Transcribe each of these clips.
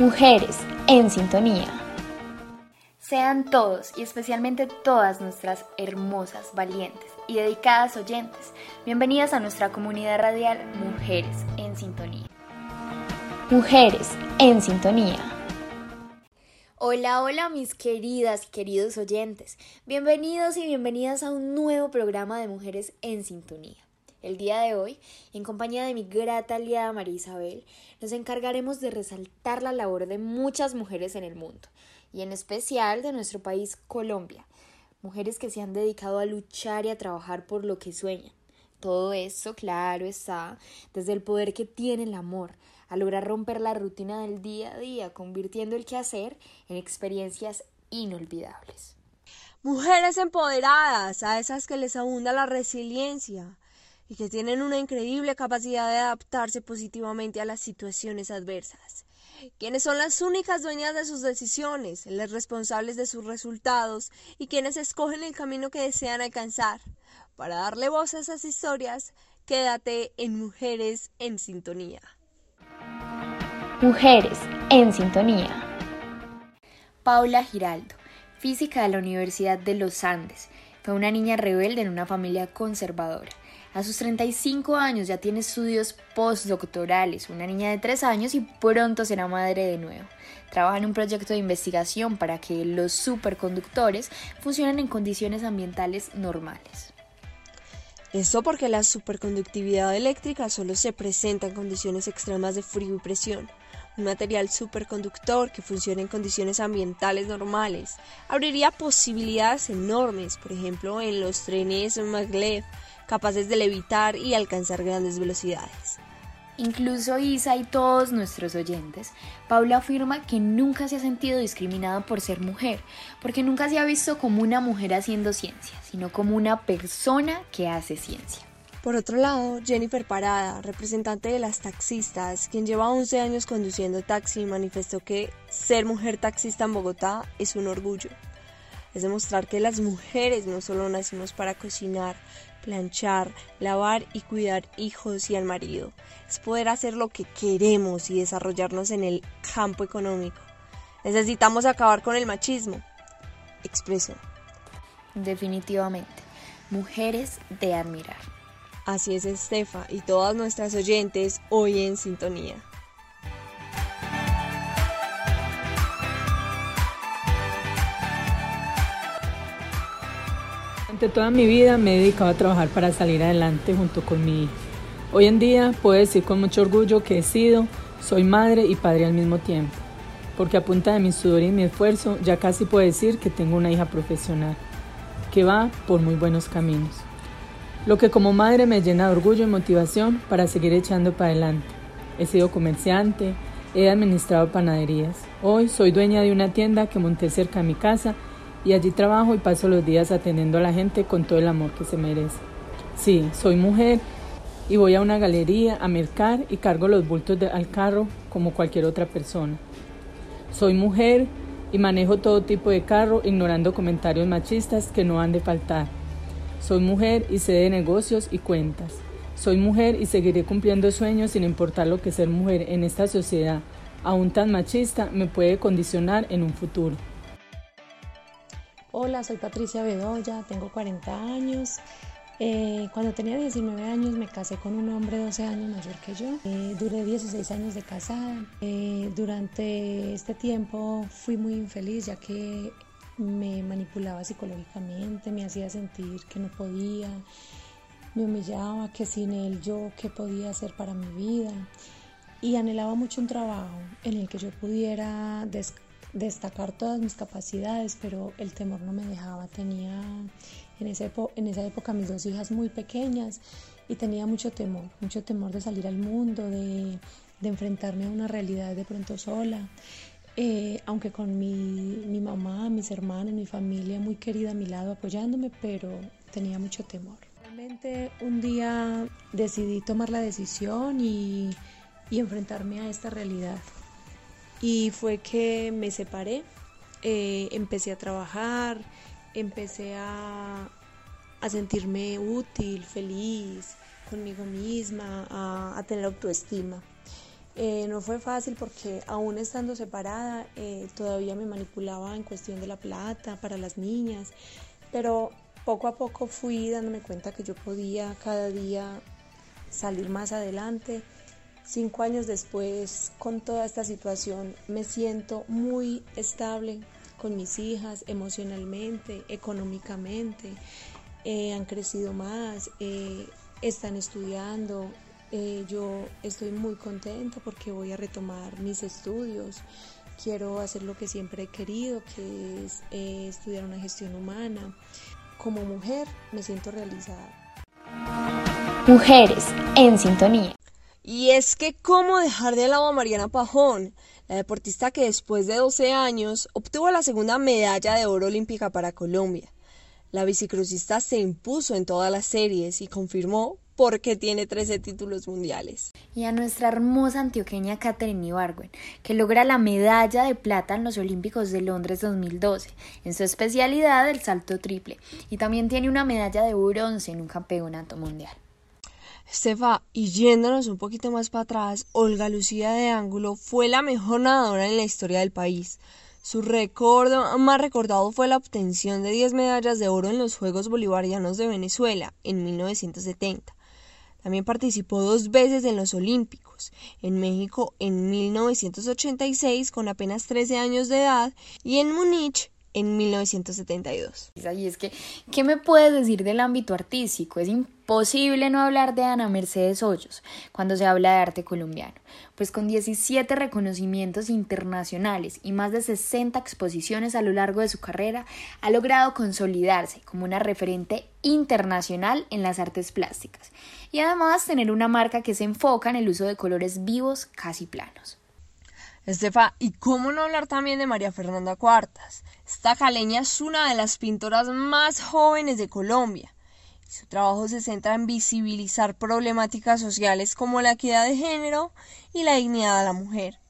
Mujeres en sintonía. Sean todos y especialmente todas nuestras hermosas, valientes y dedicadas oyentes bienvenidas a nuestra comunidad radial Mujeres en Sintonía. Mujeres en Sintonía. Hola, hola mis queridas y queridos oyentes. Bienvenidos y bienvenidas a un nuevo programa de Mujeres en Sintonía. El día de hoy, en compañía de mi grata aliada María Isabel, nos encargaremos de resaltar la labor de muchas mujeres en el mundo, y en especial de nuestro país Colombia, mujeres que se han dedicado a luchar y a trabajar por lo que sueñan. Todo eso, claro está, desde el poder que tiene el amor, a lograr romper la rutina del día a día, convirtiendo el quehacer en experiencias inolvidables. Mujeres empoderadas, a esas que les abunda la resiliencia, y que tienen una increíble capacidad de adaptarse positivamente a las situaciones adversas, quienes son las únicas dueñas de sus decisiones, las responsables de sus resultados y quienes escogen el camino que desean alcanzar. Para darle voz a esas historias, quédate en Mujeres en Sintonía. Mujeres en Sintonía. Paula Giraldo, física de la Universidad de los Andes, fue una niña rebelde en una familia conservadora. A sus 35 años ya tiene estudios postdoctorales, una niña de 3 años y pronto será madre de nuevo. Trabaja en un proyecto de investigación para que los superconductores funcionen en condiciones ambientales normales. Esto porque la superconductividad eléctrica solo se presenta en condiciones extremas de frío y presión. Un material superconductor que funcione en condiciones ambientales normales abriría posibilidades enormes, por ejemplo en los trenes maglev capaces de levitar y alcanzar grandes velocidades. Incluso Isa y todos nuestros oyentes, Paula afirma que nunca se ha sentido discriminada por ser mujer, porque nunca se ha visto como una mujer haciendo ciencia, sino como una persona que hace ciencia. Por otro lado, Jennifer Parada, representante de las taxistas, quien lleva 11 años conduciendo taxi, manifestó que ser mujer taxista en Bogotá es un orgullo. Es demostrar que las mujeres no solo nacimos para cocinar, planchar, lavar y cuidar hijos y al marido. Es poder hacer lo que queremos y desarrollarnos en el campo económico. Necesitamos acabar con el machismo. Expreso. Definitivamente. Mujeres de admirar. Así es, Estefa, y todas nuestras oyentes hoy en sintonía. Toda mi vida me he dedicado a trabajar para salir adelante junto con mi hija. Hoy en día puedo decir con mucho orgullo que he sido, soy madre y padre al mismo tiempo, porque a punta de mi sudor y mi esfuerzo ya casi puedo decir que tengo una hija profesional, que va por muy buenos caminos. Lo que como madre me llena de orgullo y motivación para seguir echando para adelante. He sido comerciante, he administrado panaderías. Hoy soy dueña de una tienda que monté cerca de mi casa y allí trabajo y paso los días atendiendo a la gente con todo el amor que se merece. Sí, soy mujer y voy a una galería a mercar y cargo los bultos al carro como cualquier otra persona. Soy mujer y manejo todo tipo de carro ignorando comentarios machistas que no han de faltar. Soy mujer y sé de negocios y cuentas. Soy mujer y seguiré cumpliendo sueños sin importar lo que ser mujer en esta sociedad, aún tan machista, me puede condicionar en un futuro. Hola, soy Patricia Bedoya, tengo 40 años. Eh, cuando tenía 19 años me casé con un hombre 12 años mayor que yo. Eh, duré 16 años de casada. Eh, durante este tiempo fui muy infeliz ya que me manipulaba psicológicamente, me hacía sentir que no podía, me humillaba, que sin él yo qué podía hacer para mi vida. Y anhelaba mucho un trabajo en el que yo pudiera descansar destacar todas mis capacidades, pero el temor no me dejaba. Tenía en, esa época mis dos hijas muy pequeñas y tenía mucho temor, mucho temor de salir al mundo, de, enfrentarme a una realidad de pronto sola. Eh, aunque con mi, mamá, mis hermanas, mi familia muy querida a mi lado apoyándome, pero tenía mucho temor. Realmente un día decidí tomar la decisión y enfrentarme a esta realidad y fue que me separé, eh, empecé a trabajar, empecé a, sentirme útil, feliz conmigo misma, a, tener autoestima. Eh, no fue fácil porque aún estando separada eh, todavía me manipulaba en cuestión de la plata para las niñas, pero poco a poco fui dándome cuenta que yo podía cada día salir más adelante. Cinco años después, con toda esta situación, me siento muy estable con mis hijas emocionalmente, económicamente. Eh, han crecido más, eh, están estudiando. Eh, yo estoy muy contenta porque voy a retomar mis estudios. Quiero hacer lo que siempre he querido, que es estudiar una gestión humana. Como mujer me siento realizada. Mujeres en sintonía. Y es que cómo dejar de lado a Mariana Pajón, la deportista que después de 12 años obtuvo la segunda medalla de oro olímpica para Colombia. La bicicrosista se impuso en todas las series y confirmó por qué tiene 13 títulos mundiales. Y a nuestra hermosa antioqueña Catherine Ibargüen, que logra la medalla de plata en los Olímpicos de Londres 2012, en su especialidad el salto triple, y también tiene una medalla de bronce en un campeonato mundial. Estefa, y yéndonos un poquito más para atrás, Olga Lucía de Ángulo fue la mejor nadadora en la historia del país. Su récord más recordado fue la obtención de 10 medallas de oro en los Juegos Bolivarianos de Venezuela en 1970. También participó dos veces en los Olímpicos, en México en 1986 con apenas 13 años de edad y en Múnich en 1972. Y es que, ¿qué me puedes decir del ámbito artístico? Es imposible no hablar de Ana Mercedes Hoyos cuando se habla de arte colombiano, pues con 17 reconocimientos internacionales y más de 60 exposiciones a lo largo de su carrera, ha logrado consolidarse como una referente internacional en las artes plásticas y además tener una marca que se enfoca en el uso de colores vivos casi planos. Estefa, ¿y cómo no hablar también de María Fernanda Cuartas? Esta caleña es una de las pintoras más jóvenes de Colombia. Su trabajo se centra en visibilizar problemáticas sociales como la equidad de género y la dignidad de la mujer.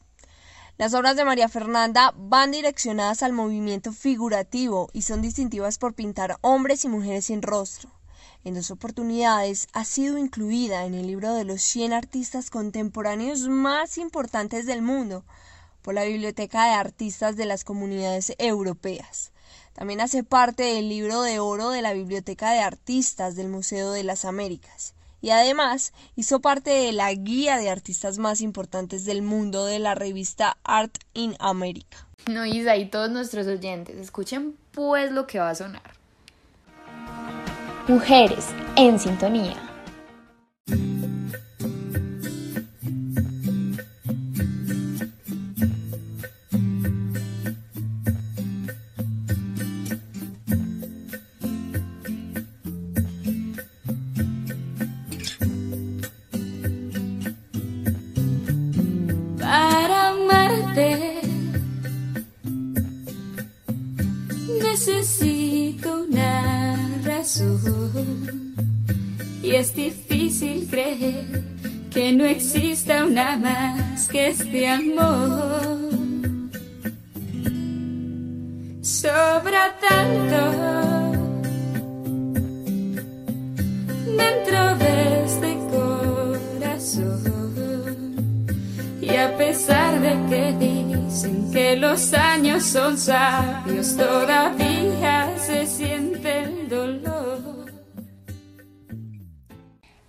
Las obras de María Fernanda van direccionadas al movimiento figurativo y son distintivas por pintar hombres y mujeres sin rostro. En dos oportunidades ha sido incluida en el libro de los 100 artistas contemporáneos más importantes del mundo por la Biblioteca de Artistas de las Comunidades Europeas. También hace parte del libro de oro de la Biblioteca de Artistas del Museo de las Américas. Y además hizo parte de la guía de artistas más importantes del mundo de la revista Art in America. No, Isa, y todos nuestros oyentes, escuchen pues lo que va a sonar. Mujeres en sintonía. Necesito una razón y es difícil creer que no exista una más que este amor. Sobra tanto dentro de este corazón. Y a pesar de que dicen que los años son sabios, todavía se siente el dolor.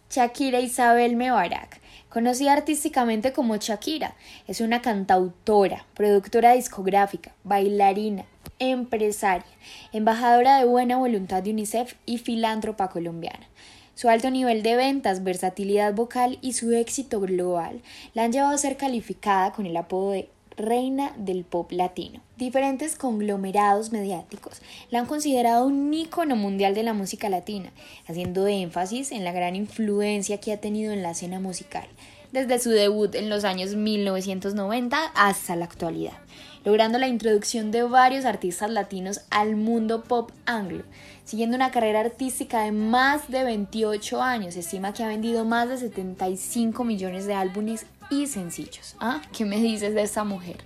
Shakira Isabel Mebarak, conocida artísticamente como Shakira, es una cantautora, productora discográfica, bailarina, empresaria, embajadora de buena voluntad de UNICEF y filántropa colombiana. Su alto nivel de ventas, versatilidad vocal y su éxito global la han llevado a ser calificada con el apodo de reina del pop latino. Diferentes conglomerados mediáticos la han considerado un ícono mundial de la música latina, haciendo énfasis en la gran influencia que ha tenido en la escena musical, desde su debut en los años 1990 hasta la actualidad, logrando la introducción de varios artistas latinos al mundo pop anglo. Siguiendo una carrera artística de más de 28 años, se estima que ha vendido más de 75 millones de álbumes y sencillos. ¿Ah? ¿Qué me dices de esta mujer?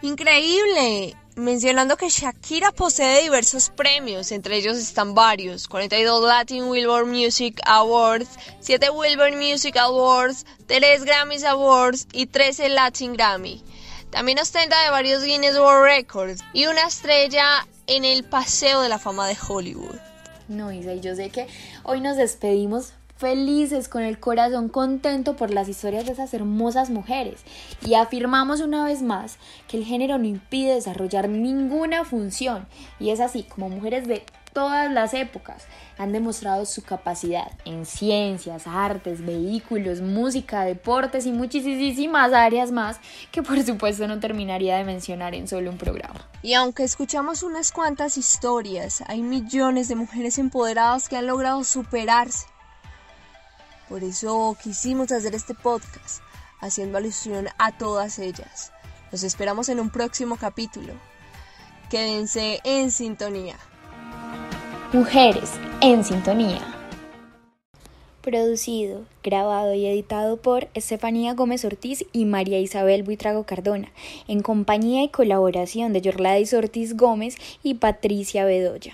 Increíble. mencionando que Shakira posee diversos premios, entre ellos están varios, 42 Latin Billboard Music Awards, 7 Billboard Music Awards, 3 Grammys Awards y 13 Latin Grammy. También ostenta de varios Guinness World Records y una estrella en el Paseo de la Fama de Hollywood. No, Isa, y yo sé que hoy nos despedimos felices, con el corazón contento por las historias de esas hermosas mujeres. Y afirmamos una vez más que el género no impide desarrollar ninguna función. Y es así, como mujeres de todas las épocas han demostrado su capacidad en ciencias, artes, vehículos, música, deportes y muchísimas áreas más que por supuesto no terminaría de mencionar en solo un programa. Y aunque escuchamos unas cuantas historias, hay millones de mujeres empoderadas que han logrado superarse por eso quisimos hacer este podcast, haciendo alusión a todas ellas. Los esperamos en un próximo capítulo. Quédense en sintonía. Mujeres en sintonía. Producido, grabado y editado por Estefanía Gómez Ortiz y María Isabel Buitrago Cardona, en compañía y colaboración de Yorladis Ortiz Gómez y Patricia Bedoya.